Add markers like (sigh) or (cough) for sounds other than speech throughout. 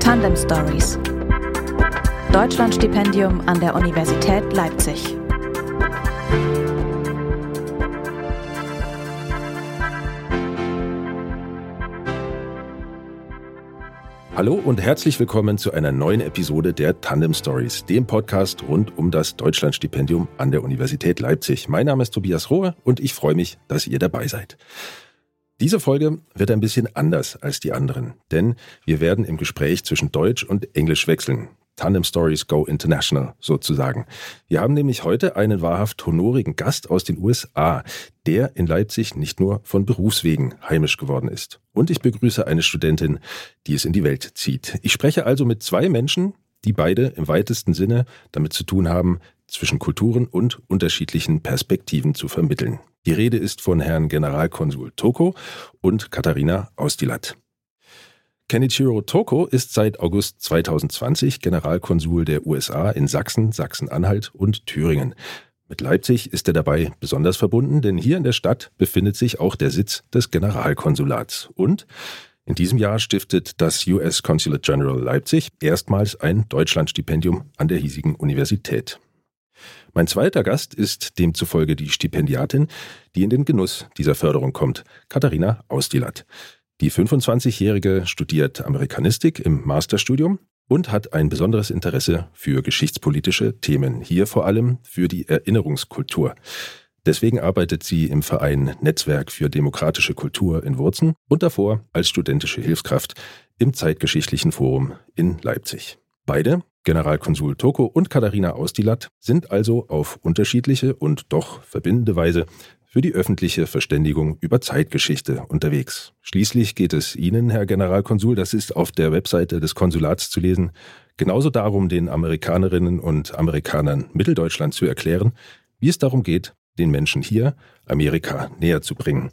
Tandem Stories. Deutschlandstipendium an der Universität Leipzig. Hallo und herzlich willkommen zu einer neuen Episode der Tandem Stories, dem Podcast rund um das Deutschlandstipendium an der Universität Leipzig. Mein Name ist Tobias Rohe und ich freue mich, dass ihr dabei seid. Diese Folge wird ein bisschen anders als die anderen, denn wir werden im Gespräch zwischen Deutsch und Englisch wechseln. Tandem Stories Go International sozusagen. Wir haben nämlich heute einen wahrhaft honorigen Gast aus den USA, der in Leipzig nicht nur von Berufswegen heimisch geworden ist. Und ich begrüße eine Studentin, die es in die Welt zieht. Ich spreche also mit zwei Menschen, die beide im weitesten Sinne damit zu tun haben, zwischen Kulturen und unterschiedlichen Perspektiven zu vermitteln. Die Rede ist von Herrn Generalkonsul Toko und Katharina Austilat. Kenichiro Toko ist seit August 2020 Generalkonsul der USA in Sachsen, Sachsen-Anhalt und Thüringen. Mit Leipzig ist er dabei besonders verbunden, denn hier in der Stadt befindet sich auch der Sitz des Generalkonsulats. Und in diesem Jahr stiftet das US Consulate General Leipzig erstmals ein Deutschlandstipendium an der hiesigen Universität. Mein zweiter Gast ist demzufolge die Stipendiatin, die in den Genuss dieser Förderung kommt, Katharina Austilat. Die 25-Jährige studiert Amerikanistik im Masterstudium und hat ein besonderes Interesse für geschichtspolitische Themen, hier vor allem für die Erinnerungskultur. Deswegen arbeitet sie im Verein Netzwerk für demokratische Kultur in Wurzen und davor als studentische Hilfskraft im Zeitgeschichtlichen Forum in Leipzig. Beide, Generalkonsul Toko und Katharina Austilat, sind also auf unterschiedliche und doch verbindende Weise für die öffentliche Verständigung über Zeitgeschichte unterwegs. Schließlich geht es Ihnen, Herr Generalkonsul, das ist auf der Webseite des Konsulats zu lesen, genauso darum, den Amerikanerinnen und Amerikanern Mitteldeutschland zu erklären, wie es darum geht, den Menschen hier Amerika näher zu bringen.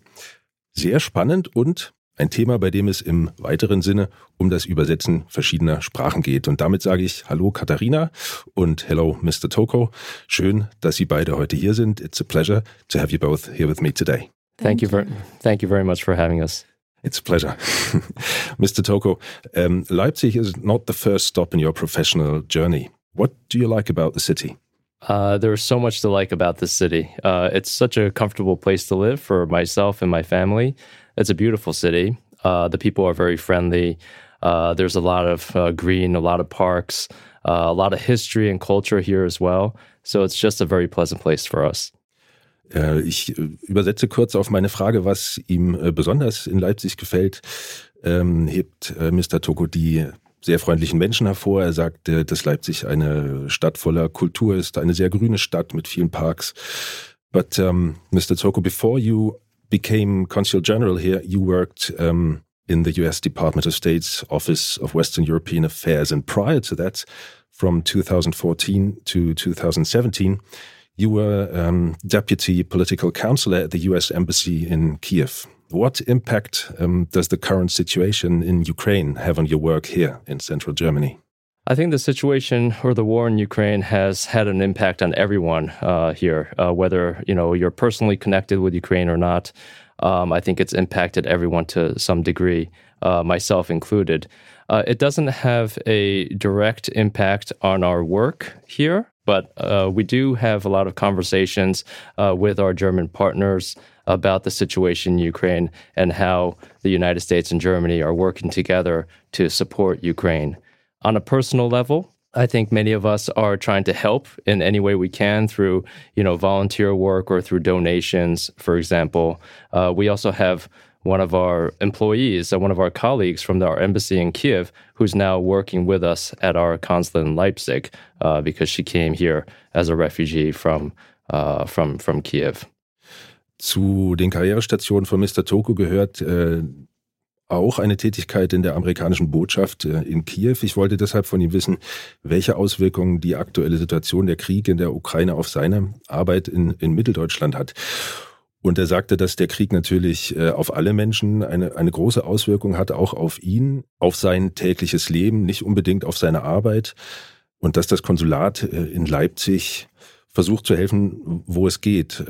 Sehr spannend und ein Thema, bei dem es im weiteren Sinne um das Übersetzen verschiedener Sprachen geht. Und damit sage ich Hallo Katharina und Hello Mr. Toko. Schön, dass Sie beide heute hier sind. It's a pleasure to have you both here with me today. Thank, you, very, thank you very much for having us. It's a pleasure. (laughs) Mr. Toko, um, Leipzig is not the first stop in your professional journey. What do you like about the city? Uh, there's so much to like about this city. Uh, it's such a comfortable place to live for myself and my family. It's a beautiful city. Uh, the people are very friendly. Uh, there's a lot of uh, green, a lot of parks, uh, a lot of history and culture here as well. So it's just a very pleasant place for us. Ich übersetze kurz auf meine Frage, was ihm besonders in Leipzig gefällt, ähm, hebt Mr. Toko die sehr freundlichen Menschen hervor. Er sagt, dass Leipzig eine Stadt voller Kultur ist, eine sehr grüne Stadt mit vielen Parks. But um, Mr. Toko, before you became consul general here, you worked um, in the US Department of State's Office of Western European Affairs. And prior to that, from 2014 to 2017, you were um, deputy political counselor at the US Embassy in Kiev. What impact um, does the current situation in Ukraine have on your work here in central Germany? I think the situation or the war in Ukraine has had an impact on everyone uh, here, uh, whether you know you're personally connected with Ukraine or not. Um, I think it's impacted everyone to some degree, uh, myself included. Uh, it doesn't have a direct impact on our work here, but uh, we do have a lot of conversations uh, with our German partners about the situation in Ukraine and how the United States and Germany are working together to support Ukraine on a personal level, I think many of us are trying to help in any way we can through, you know, volunteer work or through donations, for example. Uh, we also have one of our employees, uh, one of our colleagues from our embassy in Kiev, who's now working with us at our consulate in Leipzig uh, because she came here as a refugee from uh, from from Kiev. Zu den Karrierestationen von Mr. Toko gehört äh, auch eine Tätigkeit in der amerikanischen Botschaft äh, in Kiew. Ich wollte deshalb von ihm wissen, welche Auswirkungen die aktuelle Situation der Krieg in der Ukraine auf seine Arbeit in, in Mitteldeutschland hat. Und er sagte, dass der Krieg natürlich äh, auf alle Menschen eine, eine große Auswirkung hat, auch auf ihn, auf sein tägliches Leben, nicht unbedingt auf seine Arbeit. Und dass das Konsulat äh, in Leipzig versucht zu helfen, wo es geht.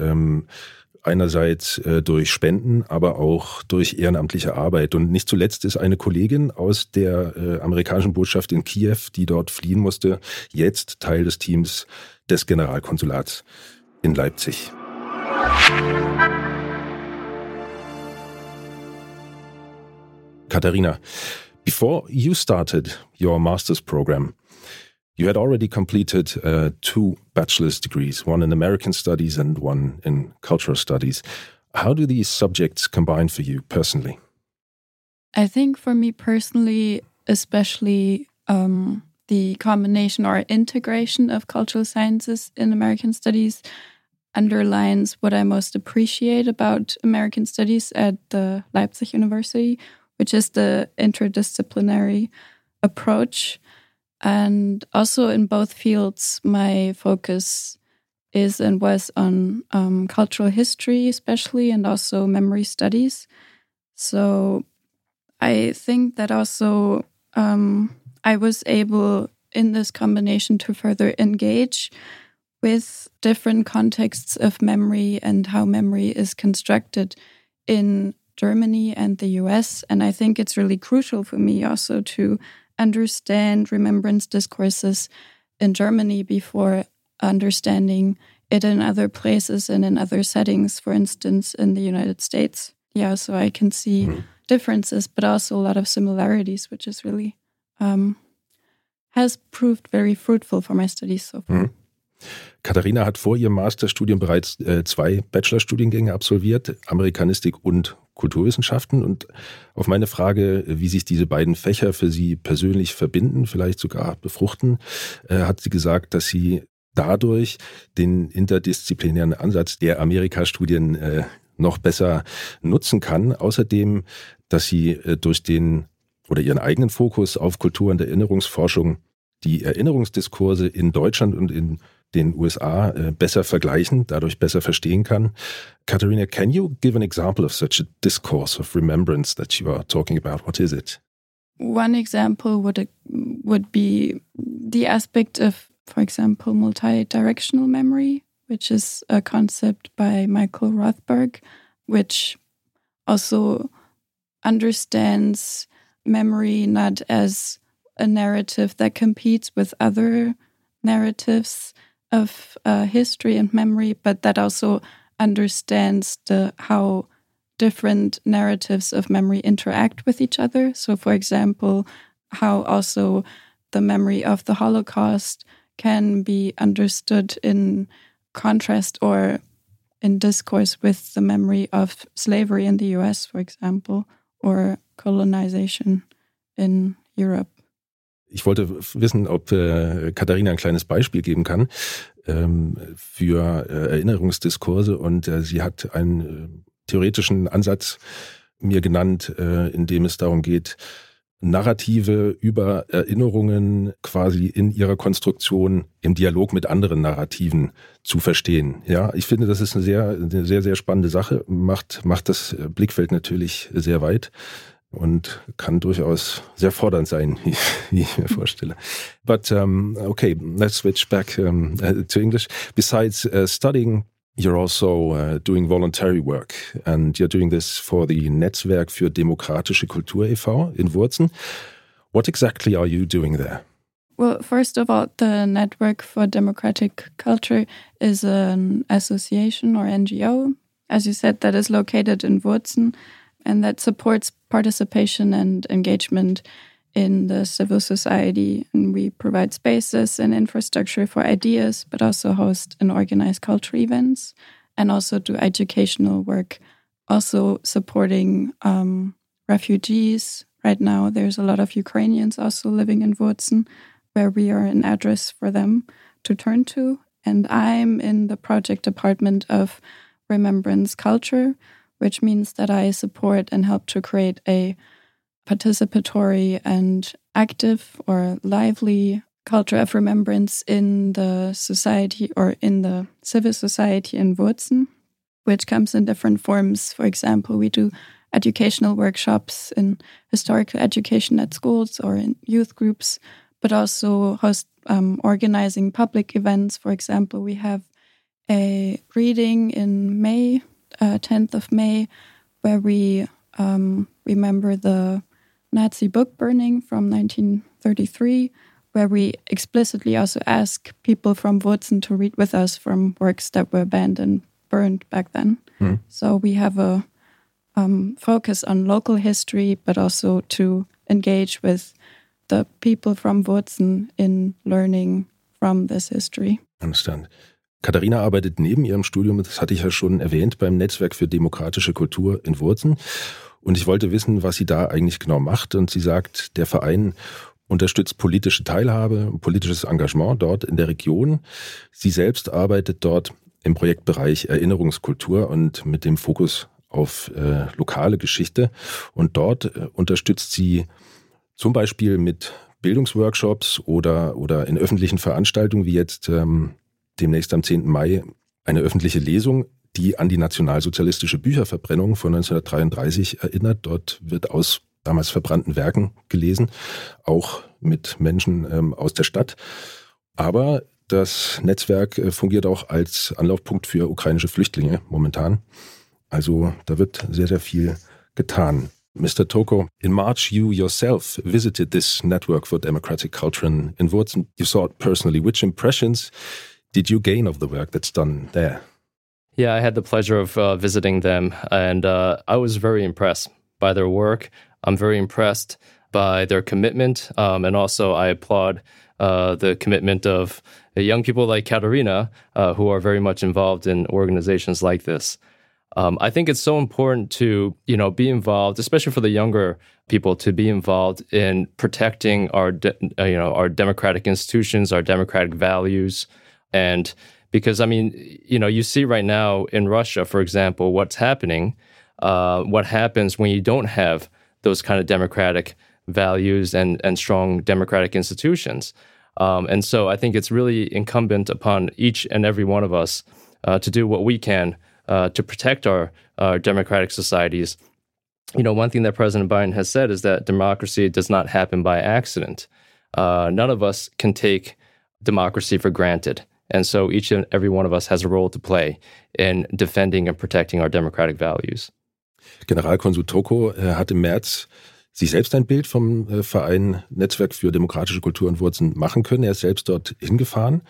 Einerseits äh, durch Spenden, aber auch durch ehrenamtliche Arbeit. Und nicht zuletzt ist eine Kollegin aus der äh, amerikanischen Botschaft in Kiew, die dort fliehen musste, jetzt Teil des Teams des Generalkonsulats in Leipzig. Katharina, before you started your master's program, You had already completed uh, two bachelor's degrees, one in American studies and one in cultural studies. How do these subjects combine for you personally? I think for me personally, especially um, the combination or integration of cultural sciences in American studies underlines what I most appreciate about American studies at the Leipzig University, which is the interdisciplinary approach and also in both fields, my focus is and was on um, cultural history, especially, and also memory studies. So I think that also um, I was able in this combination to further engage with different contexts of memory and how memory is constructed in Germany and the US. And I think it's really crucial for me also to understand remembrance discourses in Germany before understanding it in other places and in other settings, for instance, in the United States. Yeah, so I can see mm. differences, but also a lot of similarities, which is really um, has proved very fruitful for my studies so far. Mm. Katharina hat vor ihrem Masterstudium bereits äh, zwei Bachelorstudiengänge absolviert, Amerikanistik und Kulturwissenschaften. Und auf meine Frage, wie sich diese beiden Fächer für sie persönlich verbinden, vielleicht sogar befruchten, äh, hat sie gesagt, dass sie dadurch den interdisziplinären Ansatz der Amerikastudien äh, noch besser nutzen kann. Außerdem, dass sie äh, durch den oder ihren eigenen Fokus auf Kultur- und Erinnerungsforschung die Erinnerungsdiskurse in Deutschland und in den USA äh, besser vergleichen, dadurch besser verstehen kann. Katharina, can you give an example of such a discourse of remembrance that you are talking about? What is it? One example would would be the aspect of, for example, multi-directional memory, which is a concept by Michael Rothberg, which also understands memory not as a narrative that competes with other narratives of uh, history and memory, but that also understands the how different narratives of memory interact with each other. So, for example, how also the memory of the Holocaust can be understood in contrast or in discourse with the memory of slavery in the US, for example, or colonization in Europe. Ich wollte wissen, ob äh, Katharina ein kleines Beispiel geben kann ähm, für äh, Erinnerungsdiskurse. Und äh, sie hat einen äh, theoretischen Ansatz mir genannt, äh, in dem es darum geht, Narrative über Erinnerungen quasi in ihrer Konstruktion im Dialog mit anderen Narrativen zu verstehen. Ja, ich finde, das ist eine sehr, eine sehr, sehr spannende Sache, macht, macht das Blickfeld natürlich sehr weit und kann durchaus sehr fordernd sein, (laughs) wie, ich mir vorstelle. But um, okay, let's switch back um, (laughs) to English. Besides uh, studying, you're also uh, doing voluntary work and you're doing this for the Netzwerk für demokratische Kultur e.V. in Wurzen. What exactly are you doing there? Well, first of all, the Network for Democratic Culture is an association or NGO, as you said, that is located in Wurzen and that supports participation and engagement in the civil society. And we provide spaces and infrastructure for ideas, but also host and organize culture events and also do educational work, also supporting um, refugees. Right now, there's a lot of Ukrainians also living in Wurzen, where we are an address for them to turn to. And I'm in the project department of Remembrance Culture, which means that I support and help to create a participatory and active or lively culture of remembrance in the society or in the civil society in Wurzen, which comes in different forms. For example, we do educational workshops in historical education at schools or in youth groups, but also host um, organizing public events. For example, we have a reading in May uh, 10th of May, where we um, remember the Nazi book burning from 1933, where we explicitly also ask people from Wurzen to read with us from works that were banned and burned back then. Mm. So we have a um, focus on local history, but also to engage with the people from Wurzen in learning from this history. Understand. Katharina arbeitet neben ihrem Studium, das hatte ich ja schon erwähnt, beim Netzwerk für demokratische Kultur in Wurzen. Und ich wollte wissen, was sie da eigentlich genau macht. Und sie sagt, der Verein unterstützt politische Teilhabe, politisches Engagement dort in der Region. Sie selbst arbeitet dort im Projektbereich Erinnerungskultur und mit dem Fokus auf äh, lokale Geschichte. Und dort äh, unterstützt sie zum Beispiel mit Bildungsworkshops oder, oder in öffentlichen Veranstaltungen wie jetzt ähm, demnächst am 10. Mai eine öffentliche Lesung, die an die nationalsozialistische Bücherverbrennung von 1933 erinnert. Dort wird aus damals verbrannten Werken gelesen, auch mit Menschen ähm, aus der Stadt. Aber das Netzwerk äh, fungiert auch als Anlaufpunkt für ukrainische Flüchtlinge momentan. Also da wird sehr, sehr viel getan. Mr. Toko, in March, you yourself visited this network for democratic culture in, Wurzen. You saw it personally. Which impressions did you gain of the work that's done there? Yeah, I had the pleasure of uh, visiting them, and uh, I was very impressed by their work. I'm very impressed by their commitment, um, and also I applaud uh, the commitment of young people like Katarina, uh, who are very much involved in organizations like this. Um, I think it's so important to you know be involved, especially for the younger people, to be involved in protecting our de- uh, you know our democratic institutions, our democratic values. And because, I mean, you know, you see right now in Russia, for example, what's happening, uh, what happens when you don't have those kind of democratic values and, and strong democratic institutions. Um, and so I think it's really incumbent upon each and every one of us uh, to do what we can uh, to protect our, our democratic societies. You know, one thing that President Biden has said is that democracy does not happen by accident. Uh, none of us can take democracy for granted. And so each and every one of us has a role to play in defending and protecting our democratic values. Generalkonsul Toko äh, hat im März sich selbst ein Bild vom äh, Verein Netzwerk für demokratische Kultur und Wurzeln machen können. Er ist selbst dort hingefahren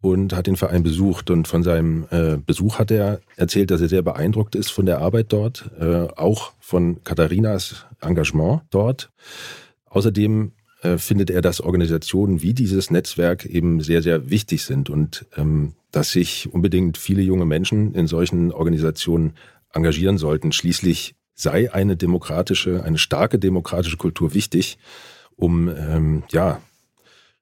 und hat den Verein besucht. Und von seinem äh, Besuch hat er erzählt, dass er sehr beeindruckt ist von der Arbeit dort, auch von Katharinas Engagement dort. Außerdem äh, findet er, dass Organisationen wie dieses Netzwerk eben sehr, sehr wichtig sind und ähm, dass sich unbedingt viele junge Menschen in solchen Organisationen engagieren sollten. Schließlich sei eine demokratische, eine starke demokratische Kultur wichtig, um ähm, ja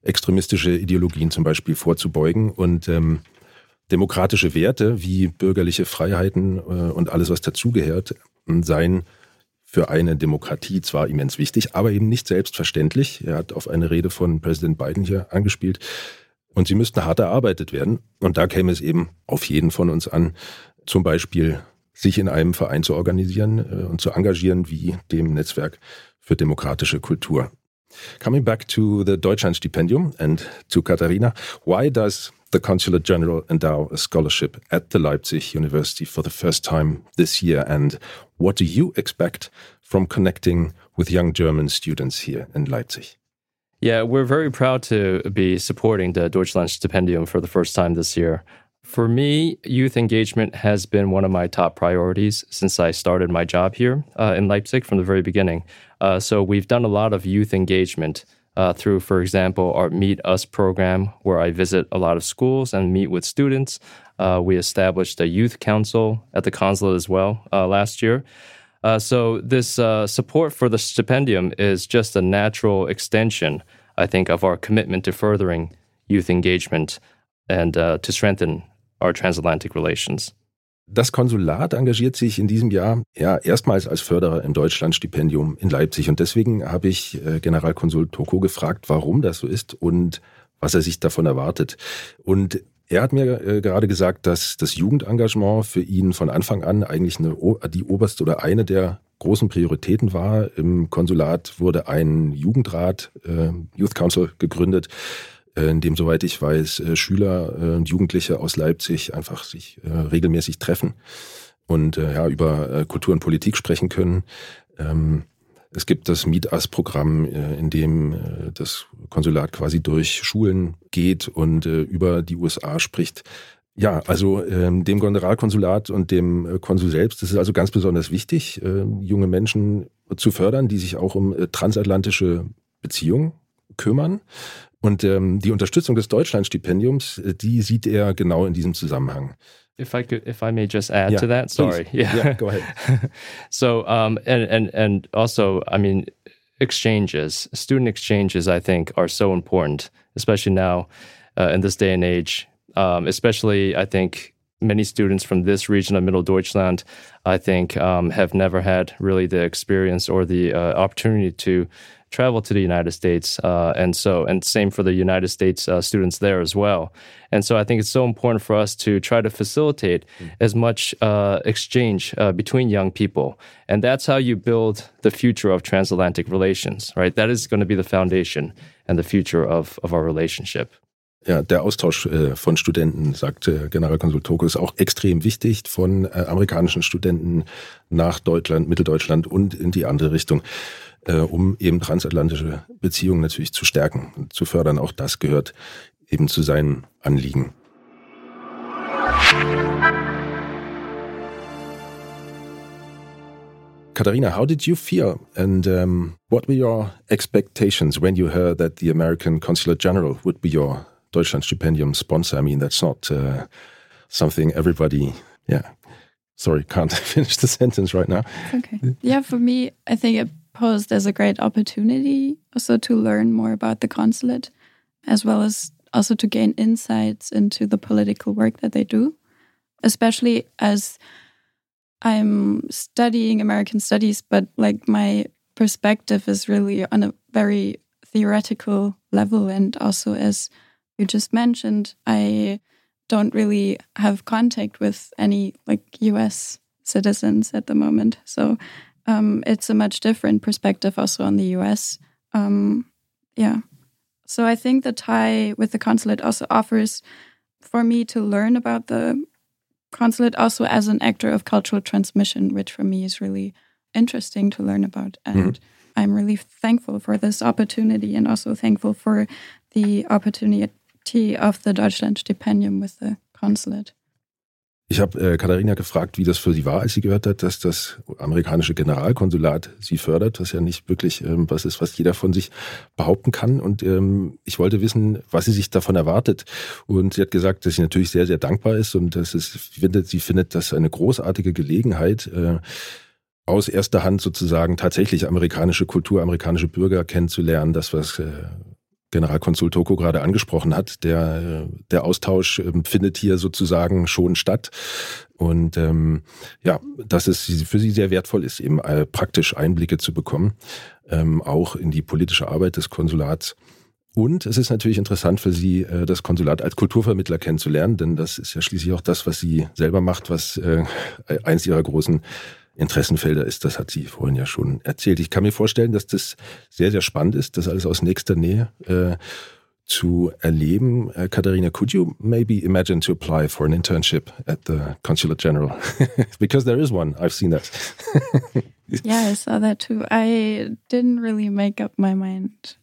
extremistische Ideologien zum Beispiel vorzubeugen und ähm, demokratische Werte wie bürgerliche Freiheiten äh, und alles, was dazugehört, seien für eine Demokratie zwar immens wichtig, aber eben nicht selbstverständlich. Er hat auf eine Rede von Präsident Biden hier angespielt. Und sie müssten hart erarbeitet werden. Und da käme es eben auf jeden von uns an, zum Beispiel sich in einem Verein zu organisieren äh, und zu engagieren, wie dem Netzwerk für demokratische Kultur. Coming back to the Deutschland Stipendium and to Katharina, why does the Consulate General endow a scholarship at the Leipzig University for the first time this year? And what do you expect from connecting with young German students here in Leipzig? Yeah, we're very proud to be supporting the Deutschland Stipendium for the first time this year. For me, youth engagement has been one of my top priorities since I started my job here uh, in Leipzig from the very beginning. Uh, so we've done a lot of youth engagement uh, through, for example, our Meet Us program, where I visit a lot of schools and meet with students. Uh, we established a youth council at the consulate as well uh, last year. Uh, so this uh, support for the stipendium is just a natural extension, I think, of our commitment to furthering youth engagement and uh, to strengthen our transatlantic relations. Das Konsulat engagiert sich in diesem Jahr ja erstmals als Förderer im Deutschlandstipendium in Leipzig. Und deswegen habe ich äh, Generalkonsul Toko gefragt, warum das so ist und was er sich davon erwartet. Und er hat mir äh, gerade gesagt, dass das Jugendengagement für ihn von Anfang an eigentlich eine, die oberste oder eine der großen Prioritäten war. Im Konsulat wurde ein Jugendrat, äh, Youth Council, gegründet, in dem, soweit ich weiß, äh, Schüler äh, und Jugendliche aus Leipzig einfach sich regelmäßig treffen. und äh, ja, über äh, Kultur und Politik sprechen können. Ähm, es gibt das Meet Us-Programm, äh, in dem äh, das Konsulat quasi durch Schulen geht und äh, über die USA spricht. Ja, also ähm, dem Generalkonsulat und dem Konsul selbst, das ist also ganz besonders wichtig, junge Menschen zu fördern, die sich auch um transatlantische Beziehungen kümmern. Und ähm, die Unterstützung des Deutschlandstipendiums, die sieht er genau in diesem Zusammenhang. if I could, if I may just add yeah, to that, sorry. Yeah. yeah, go ahead. (laughs) so, um, and and and also, I mean, exchanges, student exchanges, I think, are so important, especially now uh, in this day and age. Um, especially, I think many students from this region of Middle Deutschland, I think, um, have never had really the experience or the uh, opportunity to travel to the United States, uh, and so and same for the United States uh, students there as well. And so I think it's so important for us to try to facilitate mm. as much uh, exchange uh, between young people, and that's how you build the future of transatlantic relations. Right, that is going to be the foundation and the future of of our relationship. Ja, der Austausch äh, von Studenten, sagt äh, Generalkonsul Toko, ist auch extrem wichtig von äh, amerikanischen Studenten nach Deutschland, Mitteldeutschland und in die andere Richtung. Äh, um eben transatlantische Beziehungen natürlich zu stärken und zu fördern. Auch das gehört eben zu seinen Anliegen. Katharina, how did you feel and um, what were your expectations when you heard that the American Consulate General would be your Deutschland Stipendium sponsor? I mean, that's not uh, something everybody, yeah. Sorry, can't (laughs) finish the sentence right now. Okay. Yeah, for me, I think it posed as a great opportunity also to learn more about the consulate, as well as also to gain insights into the political work that they do, especially as I'm studying American studies, but like my perspective is really on a very theoretical level. And also, as you just mentioned, I don't really have contact with any like US citizens at the moment. So um, it's a much different perspective also on the US. Um, yeah. So I think the tie with the consulate also offers for me to learn about the consulate also as an actor of cultural transmission, which for me is really interesting to learn about. And mm -hmm. I'm really thankful for this opportunity and also thankful for the opportunity of the Deutschland Stipendium with the consulate. Ich habe äh, Katharina gefragt, wie das für sie war, als sie gehört hat, dass das amerikanische Generalkonsulat sie fördert, was ja nicht wirklich ähm, was ist, was jeder von sich behaupten kann. Und ähm, ich wollte wissen, was sie sich davon erwartet. Und sie hat gesagt, dass sie natürlich sehr, sehr dankbar ist und dass es findet, sie findet das eine großartige Gelegenheit. Äh, aus erster Hand sozusagen tatsächlich amerikanische Kultur, amerikanische Bürger kennenzulernen, das, was äh, Generalkonsul Toko gerade angesprochen hat. Der, der Austausch ähm, findet hier sozusagen schon statt. Und ähm, ja, dass es für sie sehr wertvoll ist, eben äh, praktisch Einblicke zu bekommen, ähm, auch in die politische Arbeit des Konsulats. Und es ist natürlich interessant für Sie, äh, das Konsulat als Kulturvermittler kennenzulernen, denn das ist ja schließlich auch das, was sie selber macht, was äh, eins ihrer großen Interessenfelder ist. Das hat sie vorhin ja schon erzählt. Ich kann mir vorstellen, dass das sehr, sehr spannend ist, das alles aus nächster Nähe äh, zu erleben. Uh, Katharina, could you maybe imagine to apply for an internship at the Consulate General? (laughs) Because there is one. I've seen that. (laughs) yeah, I saw that too. I didn't really make up my mind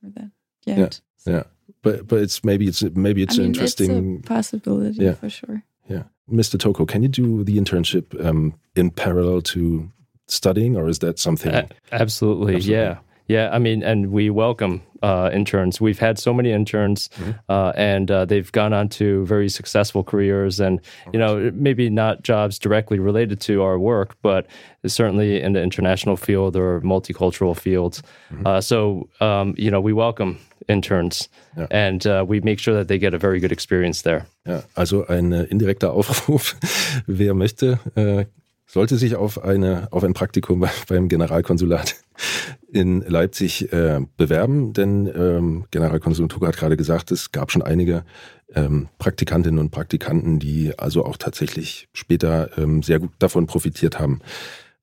for that yet. Yeah, so. yeah. But but it's maybe it's maybe it's I mean, interesting it's a possibility yeah. for sure. Yeah. Mr. Toko, can you do the internship um, in parallel to studying, or is that something? Uh, absolutely, absolutely, yeah. Yeah, I mean, and we welcome uh, interns. We've had so many interns, mm-hmm. uh, and uh, they've gone on to very successful careers, and you know, maybe not jobs directly related to our work, but certainly in the international field or multicultural fields. Mm-hmm. Uh, so, um, you know, we welcome interns, ja. and uh, we make sure that they get a very good experience there. Ja, also ein äh, indirekter Aufruf, (laughs) wer möchte, äh, sollte sich auf, eine, auf ein Praktikum (laughs) beim Generalkonsulat in Leipzig äh, bewerben, denn ähm, Generalkonsul Tucker hat gerade gesagt, es gab schon einige ähm, Praktikantinnen und Praktikanten, die also auch tatsächlich später ähm, sehr gut davon profitiert haben.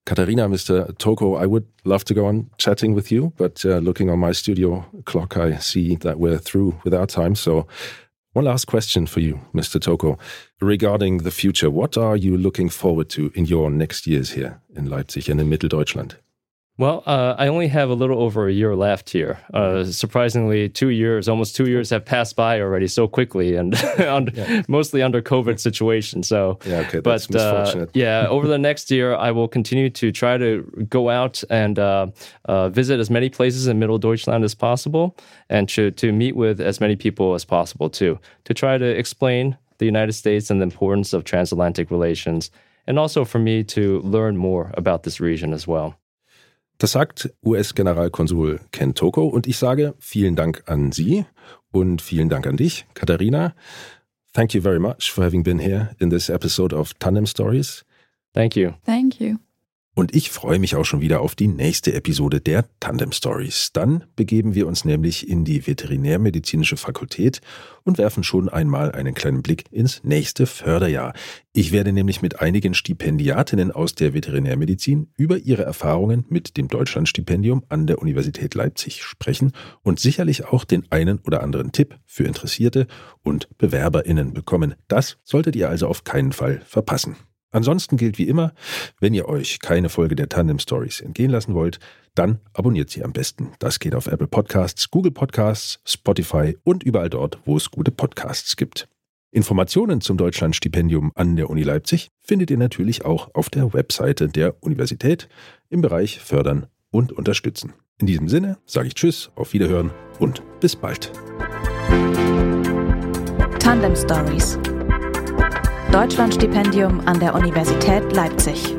Katharina, Mr. Toko, I would love to go on chatting with you, but uh, looking on my studio clock, I see that we're through with our time. So One last question for you, Mr. Toko, regarding the future. What are you looking forward to in your next years here in Leipzig and in Mitteldeutschland? Well, uh, I only have a little over a year left here. Uh, surprisingly, two years, almost two years have passed by already so quickly, and (laughs) under, yeah. mostly under COVID situation. So, yeah, okay, but uh, yeah, over the next year, I will continue to try to go out and uh, uh, visit as many places in Middle Deutschland as possible, and to to meet with as many people as possible too, to try to explain the United States and the importance of transatlantic relations, and also for me to learn more about this region as well. Das sagt US-Generalkonsul Ken Toko und ich sage vielen Dank an Sie und vielen Dank an dich, Katharina. Thank you very much for having been here in this episode of Tandem Stories. Thank you. Thank you. Und ich freue mich auch schon wieder auf die nächste Episode der Tandem Stories. Dann begeben wir uns nämlich in die Veterinärmedizinische Fakultät und werfen schon einmal einen kleinen Blick ins nächste Förderjahr. Ich werde nämlich mit einigen Stipendiatinnen aus der Veterinärmedizin über ihre Erfahrungen mit dem Deutschlandstipendium an der Universität Leipzig sprechen und sicherlich auch den einen oder anderen Tipp für Interessierte und Bewerberinnen bekommen. Das solltet ihr also auf keinen Fall verpassen. Ansonsten gilt wie immer, wenn ihr euch keine Folge der Tandem Stories entgehen lassen wollt, dann abonniert sie am besten. Das geht auf Apple Podcasts, Google Podcasts, Spotify und überall dort, wo es gute Podcasts gibt. Informationen zum Deutschlandstipendium an der Uni Leipzig findet ihr natürlich auch auf der Webseite der Universität im Bereich Fördern und Unterstützen. In diesem Sinne sage ich Tschüss, auf Wiederhören und bis bald. Tandem Stories Deutschlandstipendium an der Universität Leipzig.